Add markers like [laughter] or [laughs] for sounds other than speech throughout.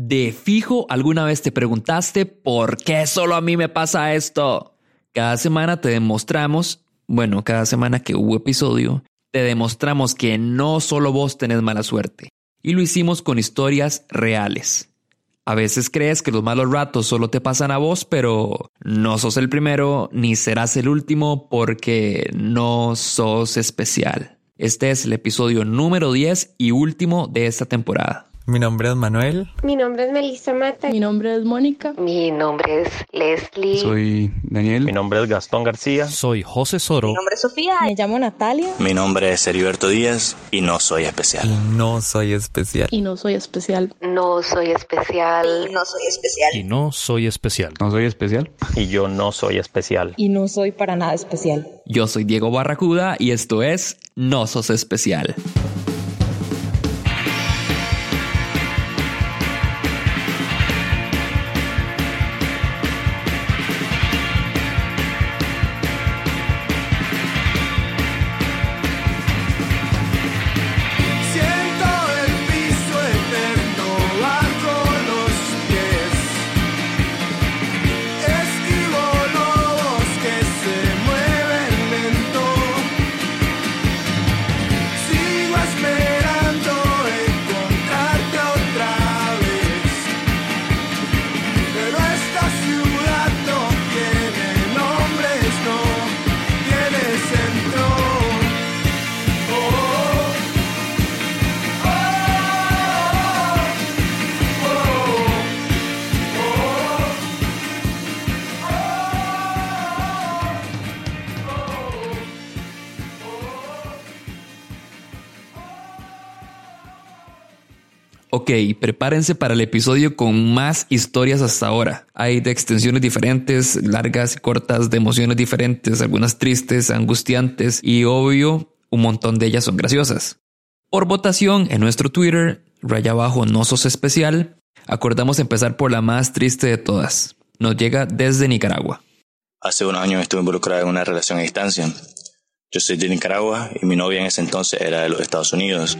De fijo, alguna vez te preguntaste por qué solo a mí me pasa esto. Cada semana te demostramos, bueno, cada semana que hubo episodio, te demostramos que no solo vos tenés mala suerte. Y lo hicimos con historias reales. A veces crees que los malos ratos solo te pasan a vos, pero no sos el primero ni serás el último porque no sos especial. Este es el episodio número 10 y último de esta temporada. Mi nombre es Manuel. Mi nombre es Melissa Mata. Mi nombre es Mónica. Mi nombre es Leslie. Soy Daniel. Mi nombre es Gastón García. Soy José Soro. Mi nombre es Sofía. Me llamo Natalia. Mi nombre es Heriberto Díaz y no soy especial. Y no soy especial. Y no soy especial. No soy especial. Y no soy especial. Y no soy especial. No soy especial. Y yo no soy especial. Y no soy para nada especial. Yo soy Diego Barracuda y esto es No Sos Especial. Ok, prepárense para el episodio con más historias hasta ahora. Hay de extensiones diferentes, largas y cortas, de emociones diferentes, algunas tristes, angustiantes y obvio, un montón de ellas son graciosas. Por votación en nuestro Twitter, raya abajo no sos especial, acordamos empezar por la más triste de todas. Nos llega desde Nicaragua. Hace unos años estuve involucrada en una relación a distancia. Yo soy de Nicaragua y mi novia en ese entonces era de los Estados Unidos.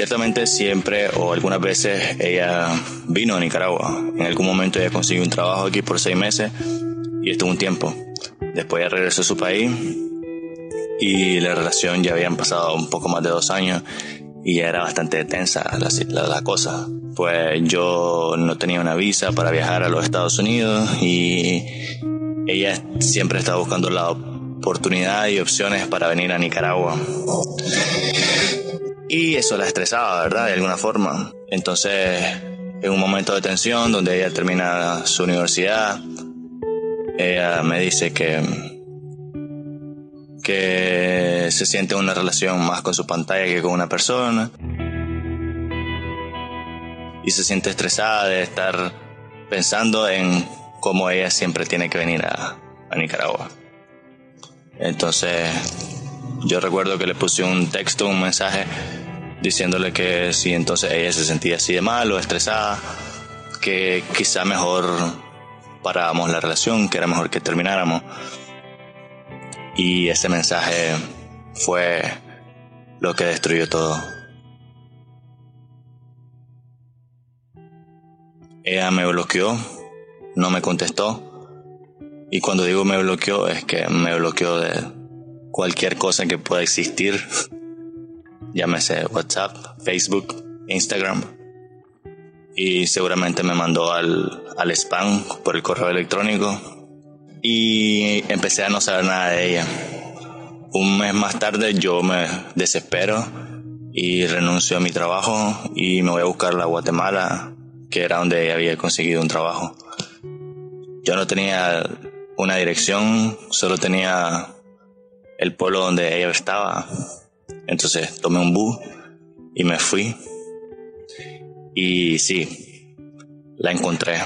Ciertamente siempre o algunas veces ella vino a Nicaragua. En algún momento ella consiguió un trabajo aquí por seis meses y estuvo un tiempo. Después ella regresó a su país y la relación ya habían pasado un poco más de dos años y ya era bastante tensa la, la, la cosa. Pues yo no tenía una visa para viajar a los Estados Unidos y ella siempre estaba buscando la oportunidad y opciones para venir a Nicaragua. Y eso la estresaba, ¿verdad? De alguna forma. Entonces, en un momento de tensión donde ella termina su universidad, ella me dice que, que se siente una relación más con su pantalla que con una persona. Y se siente estresada de estar pensando en cómo ella siempre tiene que venir a, a Nicaragua. Entonces, yo recuerdo que le puse un texto, un mensaje diciéndole que si entonces ella se sentía así de mal o estresada, que quizá mejor paráramos la relación, que era mejor que termináramos. Y ese mensaje fue lo que destruyó todo. Ella me bloqueó, no me contestó. Y cuando digo me bloqueó es que me bloqueó de cualquier cosa que pueda existir [laughs] llámese WhatsApp, Facebook, Instagram. Y seguramente me mandó al, al spam por el correo electrónico. Y empecé a no saber nada de ella. Un mes más tarde yo me desespero y renuncio a mi trabajo y me voy a buscar a Guatemala, que era donde había conseguido un trabajo. Yo no tenía una dirección, solo tenía el pueblo donde ella estaba entonces tomé un bus y me fui. Y sí, la encontré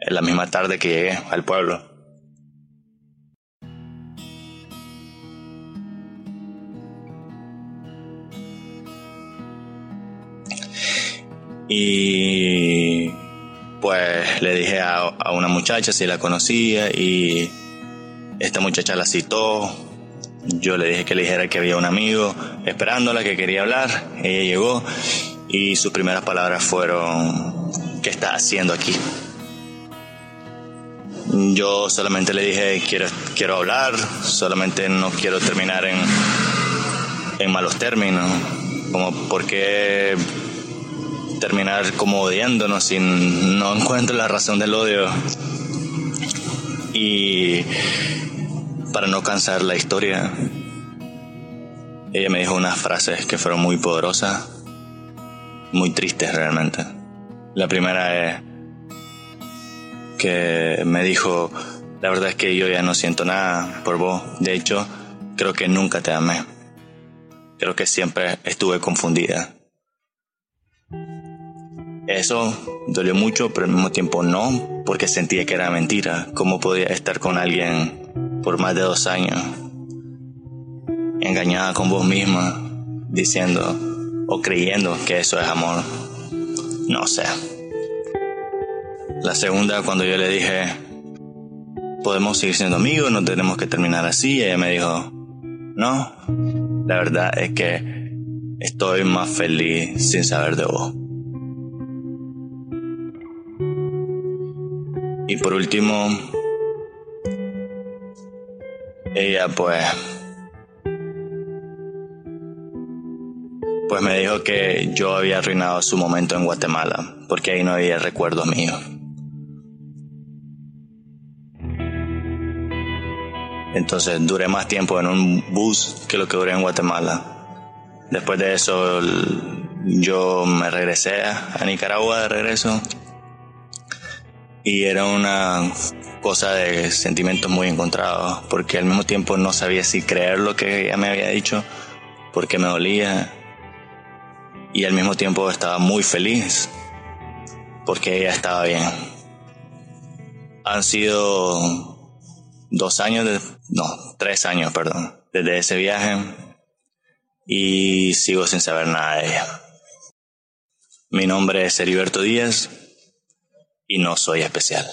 en la misma tarde que llegué al pueblo. Y pues le dije a, a, una muchacha si la conocía y esta muchacha la citó Yo le dije que le dijera que había un amigo esperándola, que quería hablar. Ella llegó y sus primeras palabras fueron, ¿qué está haciendo aquí? Yo solamente le dije, quiero, quiero hablar, solamente no quiero terminar en, en malos términos. Como, ¿por qué terminar como odiándonos si no encuentro la razón del odio? Y para no cansar la historia, ella me dijo unas frases que fueron muy poderosas, muy tristes realmente. La primera es que me dijo, la verdad es que yo ya no siento nada por vos. De hecho, creo que nunca te amé. Creo que siempre estuve confundida. Eso dolió mucho, pero al mismo tiempo no, porque sentía que era mentira. ¿Cómo podía estar con alguien por más de dos años, engañada con vos misma, diciendo o creyendo que eso es amor? No sé. La segunda, cuando yo le dije, podemos seguir siendo amigos, no tenemos que terminar así, ella me dijo, no, la verdad es que estoy más feliz sin saber de vos. Y por último, ella pues, pues me dijo que yo había arruinado su momento en Guatemala, porque ahí no había recuerdos míos. Entonces duré más tiempo en un bus que lo que duré en Guatemala. Después de eso yo me regresé a Nicaragua de regreso y era una cosa de sentimientos muy encontrados porque al mismo tiempo no sabía si creer lo que ella me había dicho porque me dolía y al mismo tiempo estaba muy feliz porque ella estaba bien. Han sido dos años, no, tres años, perdón, desde ese viaje y sigo sin saber nada de ella. Mi nombre es Heriberto Díaz y no soy especial.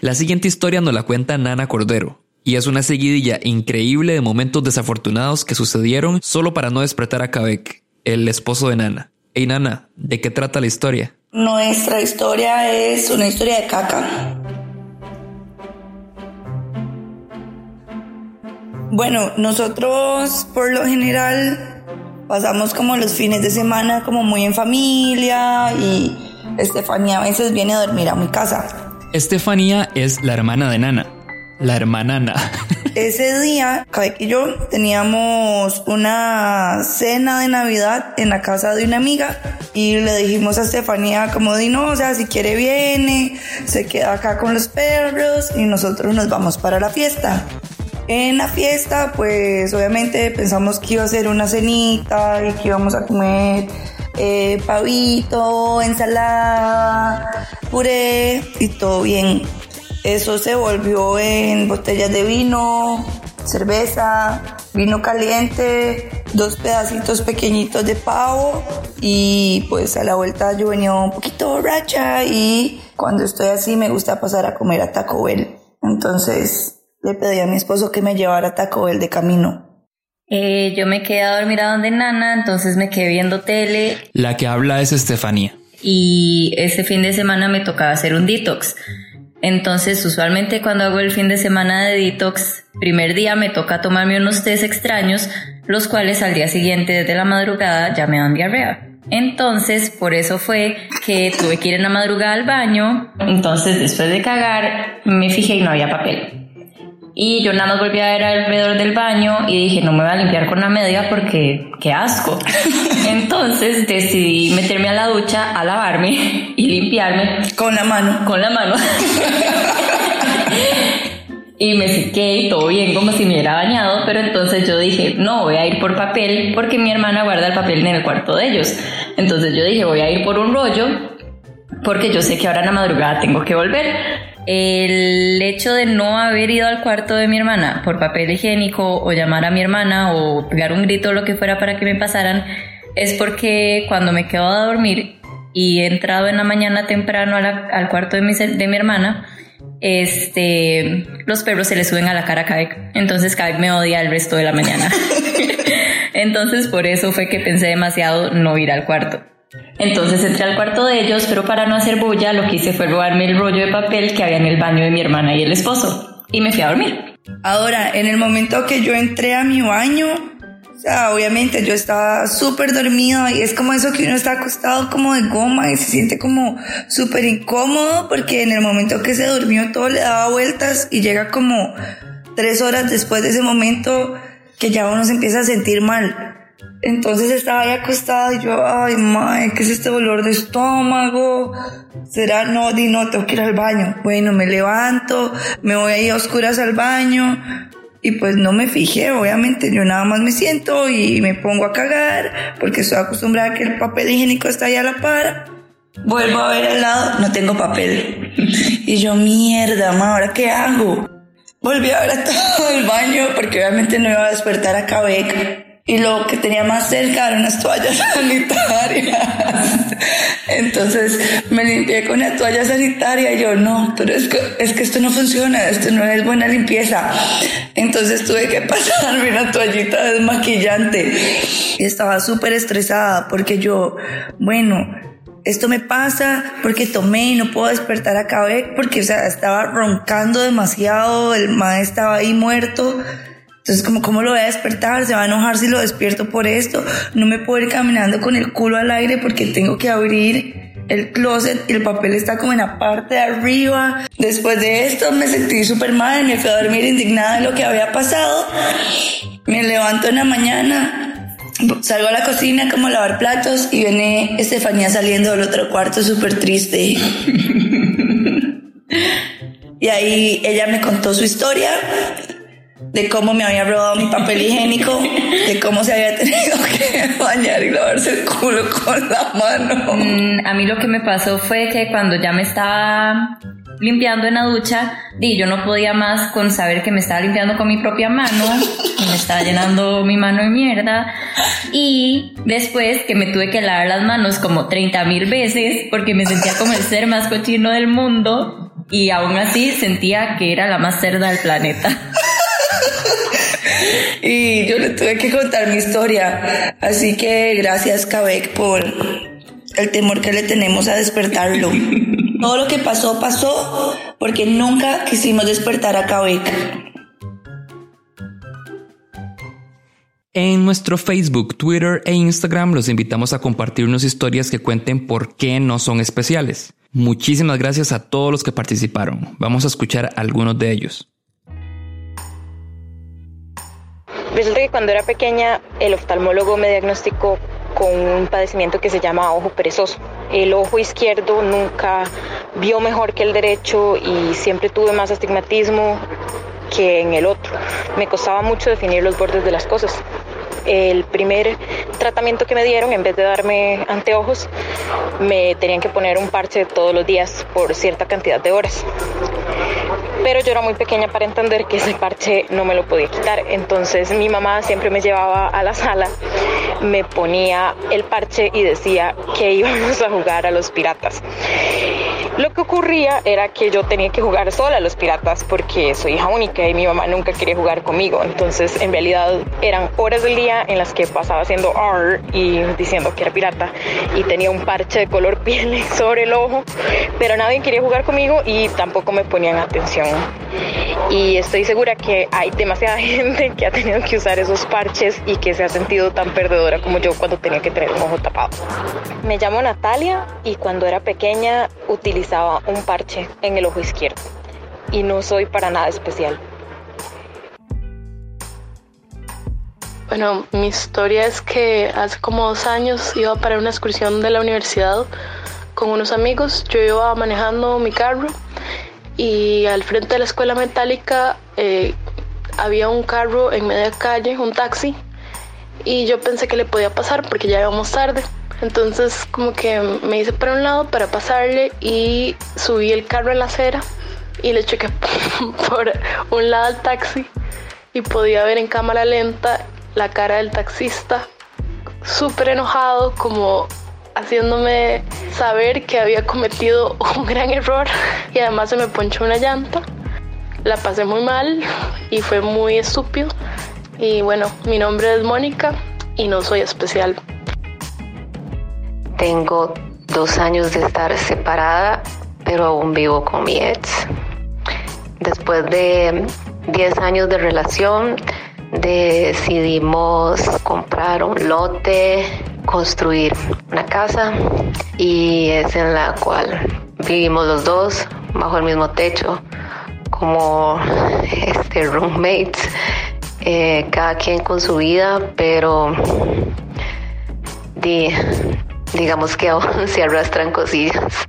La siguiente historia nos la cuenta Nana Cordero, y es una seguidilla increíble de momentos desafortunados que sucedieron solo para no despertar a Kabek, el esposo de Nana. Hey Nana, ¿de qué trata la historia? Nuestra historia es una historia de caca. Bueno, nosotros por lo general pasamos como los fines de semana como muy en familia y Estefanía a veces viene a dormir a mi casa. Estefanía es la hermana de Nana, la hermanana. [laughs] Ese día, Kavek y yo teníamos una cena de Navidad en la casa de una amiga y le dijimos a Estefanía como di no, o sea, si quiere viene, se queda acá con los perros y nosotros nos vamos para la fiesta. En la fiesta, pues obviamente pensamos que iba a ser una cenita y que íbamos a comer eh, pavito, ensalada, puré y todo bien. Eso se volvió en botellas de vino, cerveza, vino caliente, dos pedacitos pequeñitos de pavo y pues a la vuelta yo venía un poquito borracha y cuando estoy así me gusta pasar a comer a Taco Bell. Entonces le pedí a mi esposo que me llevara a Taco Bell de camino. Eh, yo me quedé a dormir a donde Nana, entonces me quedé viendo tele. La que habla es Estefanía. Y ese fin de semana me tocaba hacer un detox. Entonces, usualmente cuando hago el fin de semana de detox, primer día me toca tomarme unos tés extraños, los cuales al día siguiente desde la madrugada ya me dan diarrea. Entonces, por eso fue que tuve que ir en la madrugada al baño. Entonces, después de cagar, me fijé y no había papel. Y yo nada más volví a ver alrededor del baño y dije, no me voy a limpiar con la media porque qué asco. [laughs] Entonces decidí meterme a la ducha, a lavarme [laughs] y limpiarme. Con la mano. Con la mano. [laughs] y me sequé y todo bien como si me hubiera bañado, pero entonces yo dije, no, voy a ir por papel porque mi hermana guarda el papel en el cuarto de ellos. Entonces yo dije, voy a ir por un rollo porque yo sé que ahora en la madrugada tengo que volver. El hecho de no haber ido al cuarto de mi hermana por papel higiénico o llamar a mi hermana o pegar un grito o lo que fuera para que me pasaran es porque cuando me quedo a dormir y he entrado en la mañana temprano al cuarto de mi, de mi hermana, este, los perros se le suben a la cara a Kavek. Entonces Kavek me odia el resto de la mañana. [laughs] Entonces por eso fue que pensé demasiado no ir al cuarto. Entonces entré al cuarto de ellos, pero para no hacer bulla lo que hice fue robarme el rollo de papel que había en el baño de mi hermana y el esposo. Y me fui a dormir. Ahora, en el momento que yo entré a mi baño, o sea, obviamente yo estaba súper dormida y es como eso que uno está acostado como de goma y se siente como súper incómodo porque en el momento que se durmió todo le daba vueltas y llega como tres horas después de ese momento que ya uno se empieza a sentir mal. Entonces estaba ahí acostada y yo, ay, madre, ¿qué es este dolor de estómago? ¿Será? No, di no, tengo que ir al baño. Bueno, me levanto, me voy ahí a oscuras al baño y pues no me fijé, obviamente, yo nada más me siento y me pongo a cagar porque estoy acostumbrada a que el papel higiénico está ahí a la par. Vuelvo a ver al lado, no tengo papel. Y yo, mierda, ma, ¿ahora qué hago? Volví a ver a todo el baño porque obviamente no iba a despertar a Cabec y lo que tenía más cerca eran unas toallas [laughs] sanitarias. Entonces me limpié con la toalla sanitaria y yo, no, pero es que, es que esto no funciona, esto no es buena limpieza. Entonces tuve que [laughs] pasarme una toallita desmaquillante. Y estaba súper estresada porque yo, bueno, esto me pasa porque tomé y no puedo despertar a Cabec porque, o sea, estaba roncando demasiado, el maestro estaba ahí muerto. Entonces, como, ¿cómo lo voy a despertar? ¿Se va a enojar si lo despierto por esto? No me puedo ir caminando con el culo al aire porque tengo que abrir el closet y el papel está como en la parte de arriba. Después de esto me sentí súper mal, me fui a dormir indignada de lo que había pasado. Me levanto en la mañana, salgo a la cocina como a lavar platos y viene Estefanía saliendo del otro cuarto súper triste. [laughs] y ahí ella me contó su historia de cómo me había robado mi papel higiénico, [laughs] de cómo se había tenido [laughs] que bañar y lavarse el culo con la mano. Mm, a mí lo que me pasó fue que cuando ya me estaba limpiando en la ducha, di, yo no podía más con saber que me estaba limpiando con mi propia mano, y me estaba llenando mi mano de mierda, y después que me tuve que lavar las manos como 30 mil veces porque me sentía como el ser más cochino del mundo, y aún así sentía que era la más cerda del planeta. [laughs] [laughs] y yo le tuve que contar mi historia. Así que gracias, Cabek, por el temor que le tenemos a despertarlo. Todo lo que pasó, pasó porque nunca quisimos despertar a Cabek. En nuestro Facebook, Twitter e Instagram los invitamos a compartirnos historias que cuenten por qué no son especiales. Muchísimas gracias a todos los que participaron. Vamos a escuchar algunos de ellos. Resulta que cuando era pequeña el oftalmólogo me diagnosticó con un padecimiento que se llama ojo perezoso. El ojo izquierdo nunca vio mejor que el derecho y siempre tuve más astigmatismo que en el otro. Me costaba mucho definir los bordes de las cosas. El primer tratamiento que me dieron, en vez de darme anteojos, me tenían que poner un parche todos los días por cierta cantidad de horas pero yo era muy pequeña para entender que ese parche no me lo podía quitar. Entonces mi mamá siempre me llevaba a la sala, me ponía el parche y decía que íbamos a jugar a los piratas. Lo que ocurría era que yo tenía que jugar sola a los piratas porque soy hija única y mi mamá nunca quería jugar conmigo. Entonces, en realidad, eran horas del día en las que pasaba haciendo R y diciendo que era pirata y tenía un parche de color [laughs] piel sobre el ojo, pero nadie quería jugar conmigo y tampoco me ponían atención. Y estoy segura que hay demasiada [laughs] gente que ha tenido que usar esos parches y que se ha sentido tan perdedora como yo cuando tenía que tener un ojo tapado. Me llamo Natalia y cuando era pequeña utilizaba un parche en el ojo izquierdo y no soy para nada especial. Bueno, mi historia es que hace como dos años iba para una excursión de la universidad con unos amigos. Yo iba manejando mi carro y al frente de la escuela metálica eh, había un carro en media calle, un taxi, y yo pensé que le podía pasar porque ya íbamos tarde. Entonces como que me hice para un lado para pasarle y subí el carro a la acera y le choqué [laughs] por un lado al taxi y podía ver en cámara lenta la cara del taxista súper enojado como haciéndome saber que había cometido [laughs] un gran error y además se me ponchó una llanta. La pasé muy mal y fue muy estúpido. Y bueno, mi nombre es Mónica y no soy especial. Tengo dos años de estar separada, pero aún vivo con mi ex. Después de 10 años de relación, decidimos comprar un lote, construir una casa y es en la cual vivimos los dos bajo el mismo techo como este roommates, eh, cada quien con su vida, pero di, digamos que aún [laughs] se arrastran cosillas.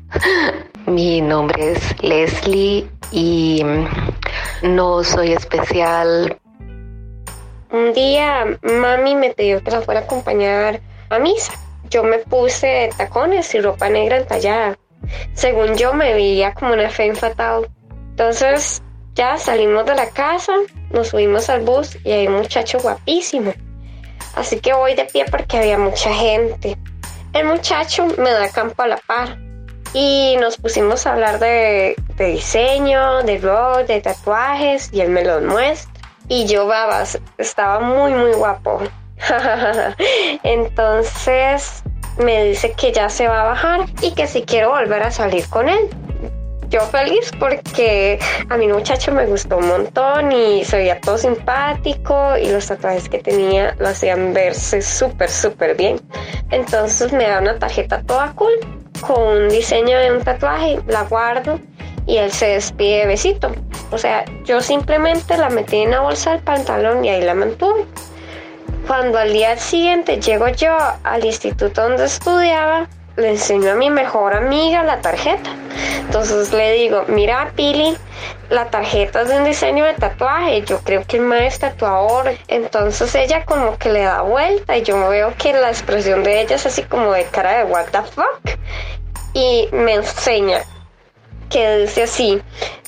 Mi nombre es Leslie y no soy especial. Un día mami me pidió que la fuera a acompañar a misa. Yo me puse tacones y ropa negra entallada. Según yo me veía como una fe fatal. Entonces ya salimos de la casa, nos subimos al bus y hay un muchacho guapísimo. Así que voy de pie porque había mucha gente. El muchacho me da campo a la par y nos pusimos a hablar de, de diseño, de rock, de tatuajes y él me los muestra. Y yo, babas, estaba muy, muy guapo. [laughs] Entonces me dice que ya se va a bajar y que si quiero volver a salir con él. Yo feliz porque a mi muchacho me gustó un montón y se veía todo simpático y los tatuajes que tenía lo hacían verse súper, súper bien. Entonces me da una tarjeta toda cool con un diseño de un tatuaje, la guardo y él se despide de besito. O sea, yo simplemente la metí en la bolsa del pantalón y ahí la mantuve. Cuando al día siguiente llego yo al instituto donde estudiaba, le enseño a mi mejor amiga la tarjeta. Entonces le digo, mira Pili, la tarjeta es de un diseño de tatuaje, yo creo que el maestro es tatuador. Entonces ella como que le da vuelta y yo veo que la expresión de ella es así como de cara de what the fuck. Y me enseña que dice así,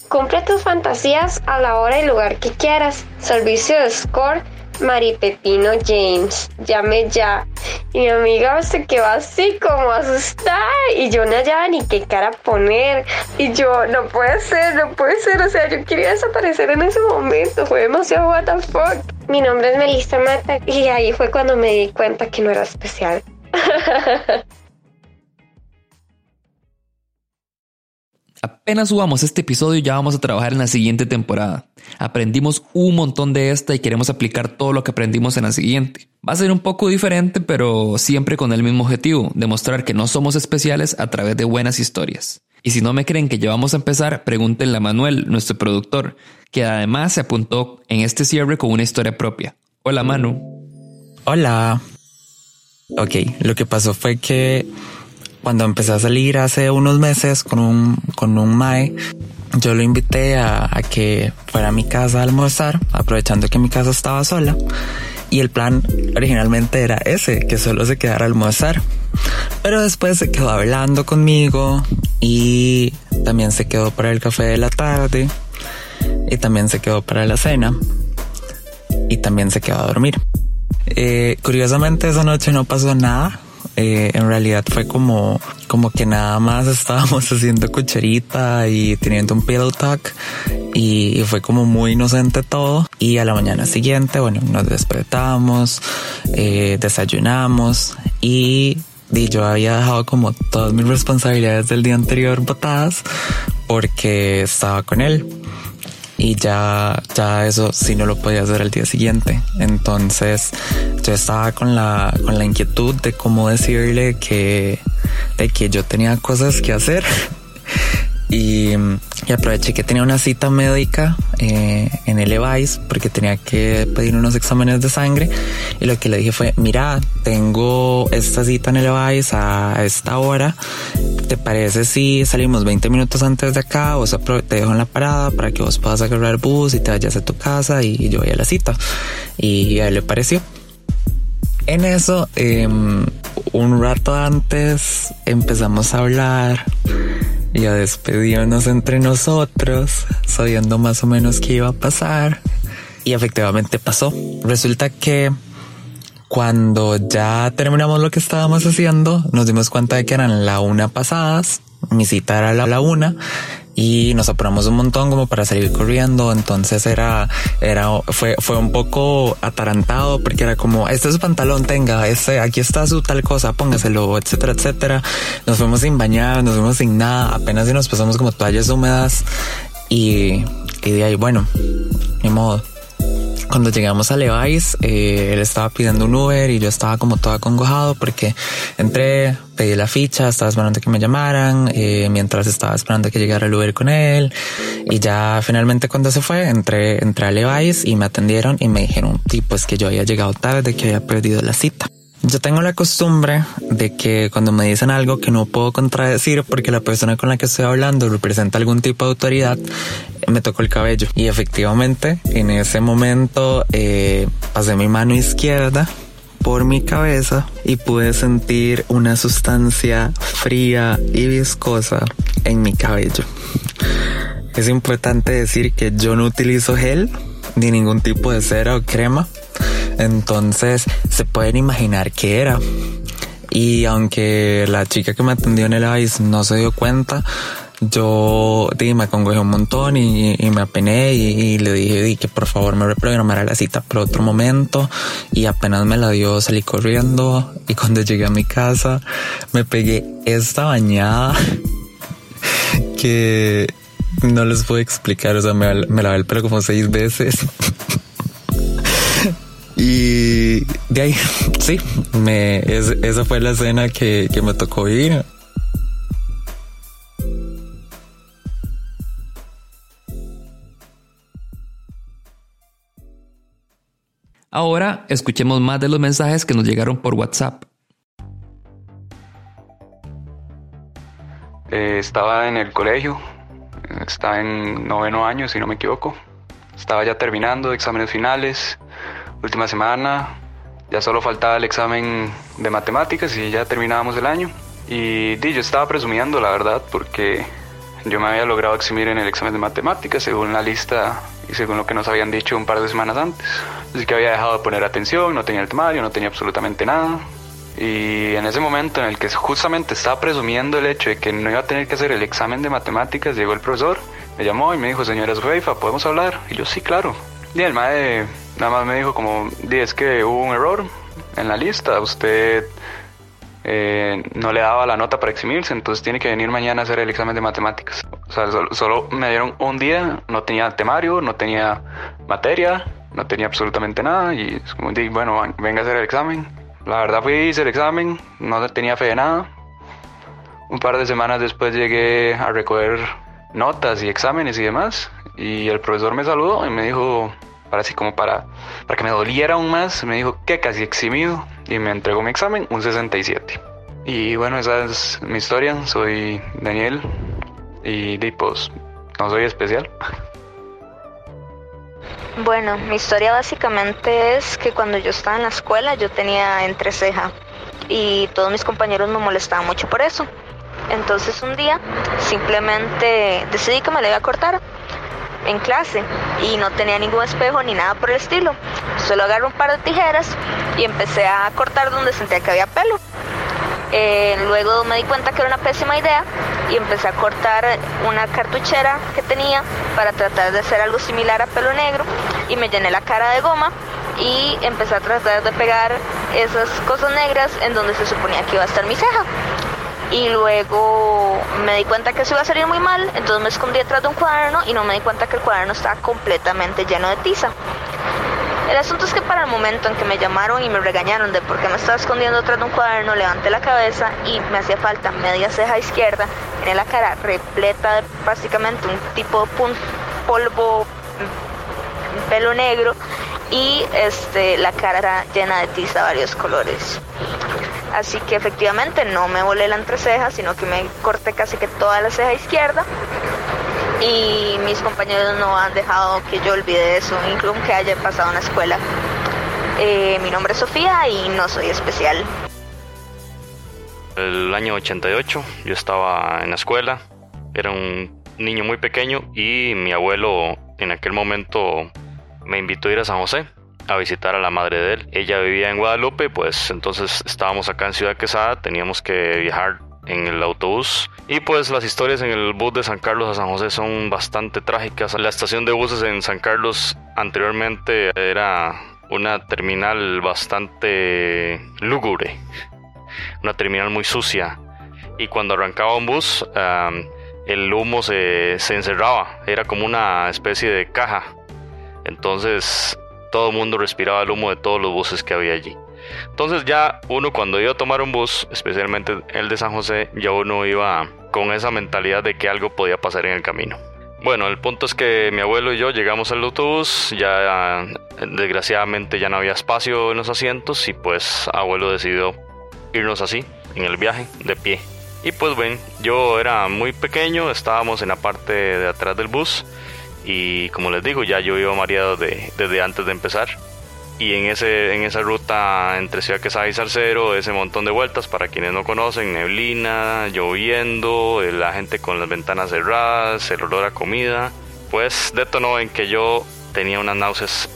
cumple tus fantasías a la hora y lugar que quieras. Servicio de score Mari Pepino James, llame ya. Y mi amiga se quedó así como asustada y yo no hallaba ni qué cara poner. Y yo, no puede ser, no puede ser. O sea, yo quería desaparecer en ese momento. Fue demasiado what the fuck. Mi nombre es Melissa Mata y ahí fue cuando me di cuenta que no era especial. [laughs] Apenas subamos este episodio ya vamos a trabajar en la siguiente temporada. Aprendimos un montón de esta y queremos aplicar todo lo que aprendimos en la siguiente. Va a ser un poco diferente, pero siempre con el mismo objetivo, demostrar que no somos especiales a través de buenas historias. Y si no me creen que ya vamos a empezar, pregúntenle a Manuel, nuestro productor, que además se apuntó en este cierre con una historia propia. Hola Manu. Hola. Ok, lo que pasó fue que cuando empecé a salir hace unos meses con un, con un Mae, yo lo invité a, a, que fuera a mi casa a almorzar, aprovechando que mi casa estaba sola. Y el plan originalmente era ese, que solo se quedara a almorzar. Pero después se quedó hablando conmigo y también se quedó para el café de la tarde y también se quedó para la cena y también se quedó a dormir. Eh, curiosamente esa noche no pasó nada eh, en realidad fue como, como que nada más estábamos [laughs] haciendo cucharita y teniendo un pillow talk y, fue como muy inocente todo. Y a la mañana siguiente, bueno, nos despertamos, eh, desayunamos y, y yo había dejado como todas mis responsabilidades del día anterior botadas porque estaba con él y ya, ya eso sí no lo podía hacer al día siguiente. Entonces yo estaba con la, con la inquietud de cómo decirle que, de que yo tenía cosas que hacer. [laughs] Y y aproveché que tenía una cita médica eh, en el porque tenía que pedir unos exámenes de sangre y lo que le dije fue, mira, tengo esta cita en el a esta hora, ¿te parece si salimos 20 minutos antes de acá sea, te dejo en la parada para que vos puedas agarrar bus y te vayas a tu casa y yo voy a la cita? Y a él le pareció. En eso, eh, un rato antes empezamos a hablar y a despedirnos entre nosotros, sabiendo más o menos qué iba a pasar. Y efectivamente pasó. Resulta que cuando ya terminamos lo que estábamos haciendo, nos dimos cuenta de que eran la una pasadas. Mi cita era la, la una y nos apuramos un montón como para salir corriendo. Entonces era, era, fue, fue un poco atarantado porque era como, este es su pantalón, tenga, este, aquí está su tal cosa, póngaselo, etcétera, etcétera. Nos fuimos sin bañar, nos fuimos sin nada, apenas y nos pasamos como toallas húmedas y, y de ahí, bueno, ni modo cuando llegamos a Levi's, eh, él estaba pidiendo un Uber y yo estaba como todo acongojado porque entré, pedí la ficha, estaba esperando que me llamaran, eh, mientras estaba esperando que llegara el Uber con él. Y ya finalmente cuando se fue, entré, entré a Levi's y me atendieron y me dijeron, pues que yo había llegado tarde, que había perdido la cita. Yo tengo la costumbre de que cuando me dicen algo que no puedo contradecir porque la persona con la que estoy hablando representa algún tipo de autoridad, me tocó el cabello. Y efectivamente, en ese momento eh, pasé mi mano izquierda por mi cabeza y pude sentir una sustancia fría y viscosa en mi cabello. Es importante decir que yo no utilizo gel ni ningún tipo de cera o crema entonces se pueden imaginar qué era. Y aunque la chica que me atendió en el ICE no se dio cuenta, yo me acongojé un montón y, me apené y, le dije que por favor me reprogramara la cita para otro momento y apenas me la dio salí corriendo y cuando llegué a mi casa me pegué esta bañada [laughs] que no les puedo explicar, o sea, me, me lavé el pelo como seis veces. Y de ahí, sí, me, esa fue la escena que, que me tocó vivir. Ahora escuchemos más de los mensajes que nos llegaron por WhatsApp. Eh, estaba en el colegio, estaba en noveno año, si no me equivoco. Estaba ya terminando exámenes finales última semana. Ya solo faltaba el examen de matemáticas y ya terminábamos el año. Y yo estaba presumiendo, la verdad, porque yo me había logrado eximir en el examen de matemáticas según la lista y según lo que nos habían dicho un par de semanas antes. Así que había dejado de poner atención, no tenía el temario, no tenía absolutamente nada. Y en ese momento en el que justamente estaba presumiendo el hecho de que no iba a tener que hacer el examen de matemáticas, llegó el profesor, me llamó y me dijo, señora Zueifa, ¿podemos hablar? Y yo, sí, claro. Y el mae nada más me dijo como, es que hubo un error en la lista, usted eh, no le daba la nota para eximirse, entonces tiene que venir mañana a hacer el examen de matemáticas. O sea, solo, me dieron un día, no tenía temario, no tenía materia, no tenía absolutamente nada y es como, bueno, venga a hacer el examen. La verdad fui hice el examen, no tenía fe de nada. Un par de semanas después llegué a recoger notas y exámenes y demás y el profesor me saludó y me dijo, para así como para, para que me doliera aún más, me dijo que casi eximido y me entregó mi examen, un 67. Y bueno, esa es mi historia, soy Daniel y pues no soy especial. [laughs] Bueno, mi historia básicamente es que cuando yo estaba en la escuela yo tenía entreceja y todos mis compañeros me molestaban mucho por eso. Entonces un día simplemente decidí que me la iba a cortar en clase y no tenía ningún espejo ni nada por el estilo. Solo agarré un par de tijeras y empecé a cortar donde sentía que había pelo. Eh, luego me di cuenta que era una pésima idea y empecé a cortar una cartuchera que tenía para tratar de hacer algo similar a pelo negro y me llené la cara de goma y empecé a tratar de pegar esas cosas negras en donde se suponía que iba a estar mi ceja y luego me di cuenta que eso iba a salir muy mal, entonces me escondí detrás de un cuaderno y no me di cuenta que el cuaderno estaba completamente lleno de tiza. El asunto es que para el momento en que me llamaron y me regañaron de por qué me estaba escondiendo detrás de un cuaderno, levanté la cabeza y me hacía falta media ceja izquierda, tenía la cara repleta de básicamente un tipo de polvo, mm, pelo negro y este, la cara llena de tiza de varios colores. Así que efectivamente no me volé la entreceja, sino que me corté casi que toda la ceja izquierda. Y mis compañeros no han dejado que yo olvide eso, incluso que haya pasado en la escuela. Eh, mi nombre es Sofía y no soy especial. El año 88 yo estaba en la escuela, era un niño muy pequeño y mi abuelo en aquel momento me invitó a ir a San José a visitar a la madre de él. Ella vivía en Guadalupe, pues entonces estábamos acá en Ciudad Quesada, teníamos que viajar en el autobús y pues las historias en el bus de San Carlos a San José son bastante trágicas. La estación de buses en San Carlos anteriormente era una terminal bastante lúgubre, una terminal muy sucia y cuando arrancaba un bus el humo se, se encerraba, era como una especie de caja. Entonces todo el mundo respiraba el humo de todos los buses que había allí. Entonces ya uno cuando iba a tomar un bus, especialmente el de San José, ya uno iba con esa mentalidad de que algo podía pasar en el camino. Bueno, el punto es que mi abuelo y yo llegamos al autobús, ya desgraciadamente ya no había espacio en los asientos y pues abuelo decidió irnos así, en el viaje, de pie. Y pues ven, yo era muy pequeño, estábamos en la parte de atrás del bus y como les digo, ya yo iba mareado desde antes de empezar. Y en, ese, en esa ruta entre Ciudad Quesada y Salcero, ese montón de vueltas, para quienes no conocen, neblina, lloviendo, la gente con las ventanas cerradas, el olor a comida, pues detonó en que yo tenía unas náuseas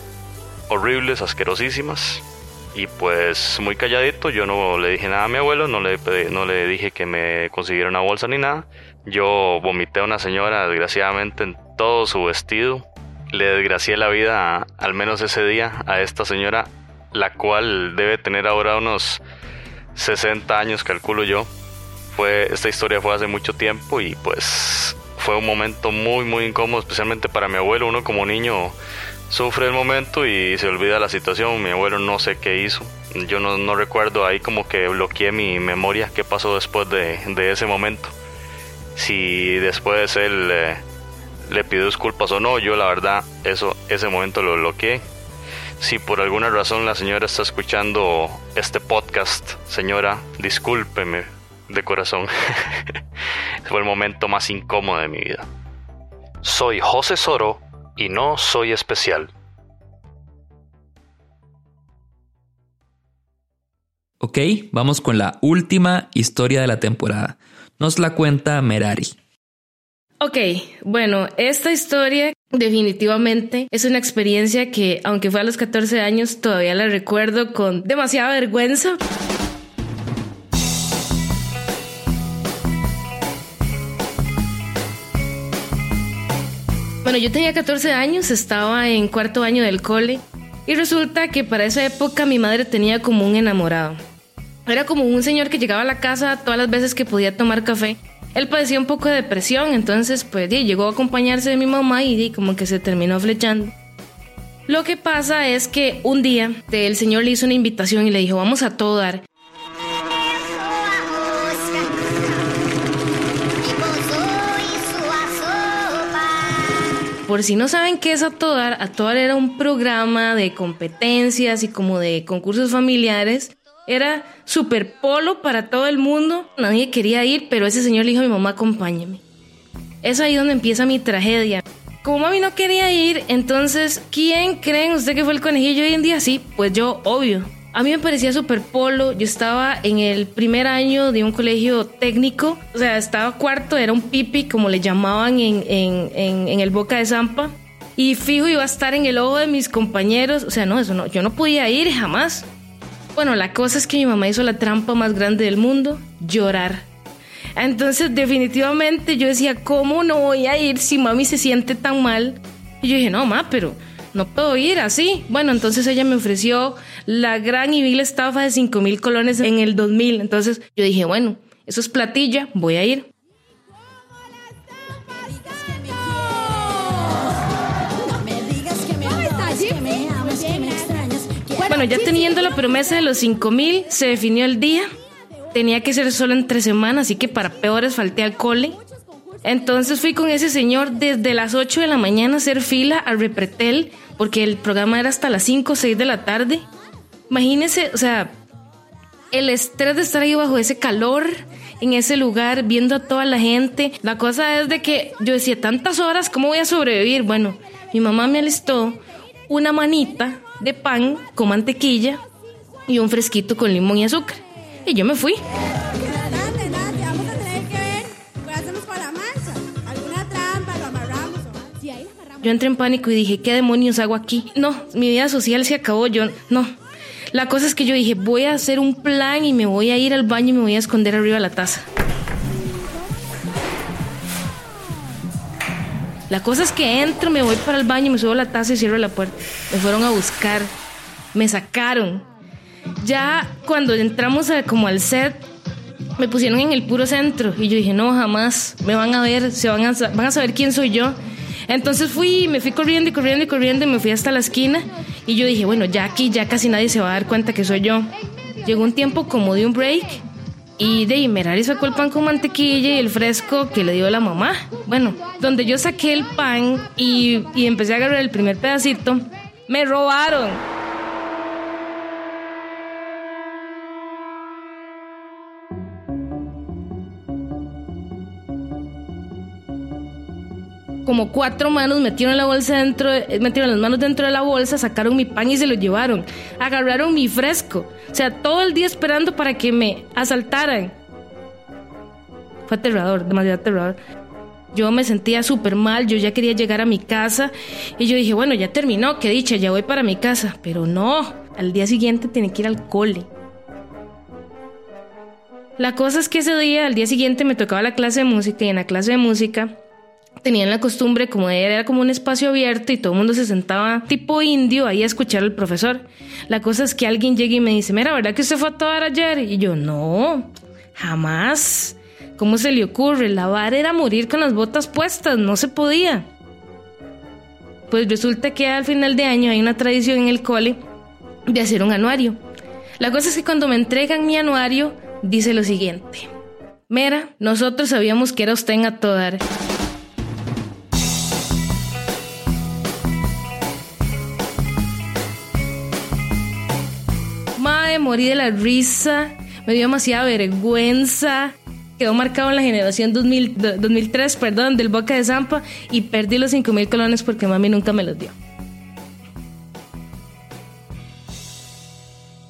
horribles, asquerosísimas. Y pues muy calladito, yo no le dije nada a mi abuelo, no le, no le dije que me consiguiera una bolsa ni nada. Yo vomité a una señora, desgraciadamente, en todo su vestido. Le desgracié la vida, al menos ese día, a esta señora, la cual debe tener ahora unos 60 años, calculo yo. Fue, esta historia fue hace mucho tiempo y pues fue un momento muy muy incómodo, especialmente para mi abuelo. Uno como niño sufre el momento y se olvida la situación. Mi abuelo no sé qué hizo. Yo no, no recuerdo ahí como que bloqueé mi memoria qué pasó después de, de ese momento. Si después él eh, le pidió disculpas o no, yo la verdad eso ese momento lo bloqueé. Si por alguna razón la señora está escuchando este podcast, señora, discúlpeme de corazón. [laughs] Fue el momento más incómodo de mi vida. Soy José Soro y no soy especial. Ok, vamos con la última historia de la temporada. Nos la cuenta Merari. Ok, bueno, esta historia definitivamente es una experiencia que, aunque fue a los 14 años, todavía la recuerdo con demasiada vergüenza. Bueno, yo tenía 14 años, estaba en cuarto año del cole y resulta que para esa época mi madre tenía como un enamorado. Era como un señor que llegaba a la casa todas las veces que podía tomar café. Él padecía un poco de depresión, entonces pues llegó a acompañarse de mi mamá y como que se terminó flechando. Lo que pasa es que un día el señor le hizo una invitación y le dijo, vamos a todo. Por si no saben qué es A Todar, A Todar era un programa de competencias y como de concursos familiares. Era super polo para todo el mundo. Nadie quería ir, pero ese señor le dijo a mi mamá, acompáñeme. Es ahí donde empieza mi tragedia. Como mami no quería ir, entonces, ¿quién creen usted que fue el conejillo hoy en día? Sí, pues yo, obvio. A mí me parecía súper polo. Yo estaba en el primer año de un colegio técnico. O sea, estaba cuarto, era un pipi, como le llamaban en, en, el Boca de Zampa. Y fijo, iba a estar en el ojo de mis compañeros. O sea, no, eso no, yo no podía ir jamás. Bueno, la cosa es que mi mamá hizo la trampa más grande del mundo, llorar. Entonces, definitivamente yo decía, ¿cómo no voy a ir si mami se siente tan mal? Y yo dije, no, ma, pero no puedo ir así. Bueno, entonces ella me ofreció la gran y vil estafa de 5 mil colones en el 2000. Entonces yo dije, bueno, eso es platilla, voy a ir. Bueno, ya teniendo la promesa de los 5 mil, se definió el día. Tenía que ser solo entre semanas, así que para peores falté al cole. Entonces fui con ese señor desde las 8 de la mañana a hacer fila al Repretel, porque el programa era hasta las 5 o 6 de la tarde. Imagínense, o sea, el estrés de estar ahí bajo ese calor, en ese lugar, viendo a toda la gente. La cosa es de que yo decía, tantas horas, ¿cómo voy a sobrevivir? Bueno, mi mamá me alistó una manita de pan con mantequilla y un fresquito con limón y azúcar. Y yo me fui. Yo entré en pánico y dije, ¿qué demonios hago aquí? No, mi vida social se acabó, yo no. La cosa es que yo dije, voy a hacer un plan y me voy a ir al baño y me voy a esconder arriba de la taza. La cosa es que entro, me voy para el baño, me subo la taza y cierro la puerta. Me fueron a buscar, me sacaron. Ya cuando entramos como al set, me pusieron en el puro centro y yo dije, no, jamás, me van a ver, se van a, van a saber quién soy yo. Entonces fui, me fui corriendo y corriendo y corriendo y me fui hasta la esquina y yo dije, bueno, ya aquí ya casi nadie se va a dar cuenta que soy yo. Llegó un tiempo como de un break y de ahí Merari sacó el pan con mantequilla y el fresco que le dio la mamá. Bueno, donde yo saqué el pan y, y empecé a agarrar el primer pedacito, me robaron. Como cuatro manos metieron la bolsa dentro, metieron las manos dentro de la bolsa, sacaron mi pan y se lo llevaron. Agarraron mi fresco. O sea, todo el día esperando para que me asaltaran. Fue aterrador, demasiado aterrador. Yo me sentía súper mal, yo ya quería llegar a mi casa y yo dije, bueno, ya terminó, qué dicha, ya voy para mi casa. Pero no, al día siguiente tenía que ir al cole. La cosa es que ese día, al día siguiente, me tocaba la clase de música y en la clase de música tenían la costumbre, como era como un espacio abierto y todo el mundo se sentaba tipo indio ahí a escuchar al profesor. La cosa es que alguien llega y me dice, mira, ¿verdad que usted fue a ayer? Y yo, no, jamás. ¿Cómo se le ocurre? La vara era morir con las botas puestas, no se podía. Pues resulta que al final de año hay una tradición en el cole de hacer un anuario. La cosa es que cuando me entregan mi anuario, dice lo siguiente. Mira, nosotros sabíamos que era usted en a morí de la risa, me dio demasiada vergüenza. Quedó marcado en la generación 2000, 2003, perdón, del Boca de Zampa y perdí los 5 mil colones porque mami nunca me los dio.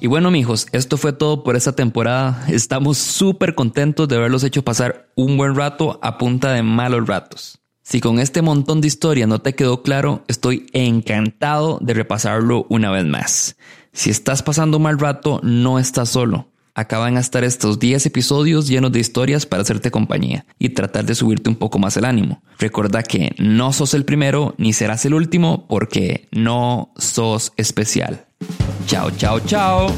Y bueno, mijos, esto fue todo por esta temporada. Estamos súper contentos de haberlos hecho pasar un buen rato a punta de malos ratos. Si con este montón de historia no te quedó claro, estoy encantado de repasarlo una vez más. Si estás pasando un mal rato, no estás solo. Acaban a estar estos 10 episodios llenos de historias para hacerte compañía y tratar de subirte un poco más el ánimo. Recuerda que no sos el primero ni serás el último porque no sos especial. Chao, chao, chao.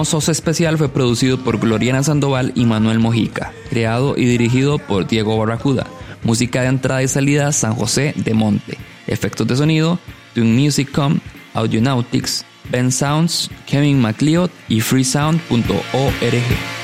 No Sos Especial fue producido por Gloriana Sandoval y Manuel Mojica, creado y dirigido por Diego Barracuda. Música de entrada y salida San José de Monte. Efectos de sonido Tune Musicom, Audionautics, Ben Sounds, Kevin MacLeod y freesound.org.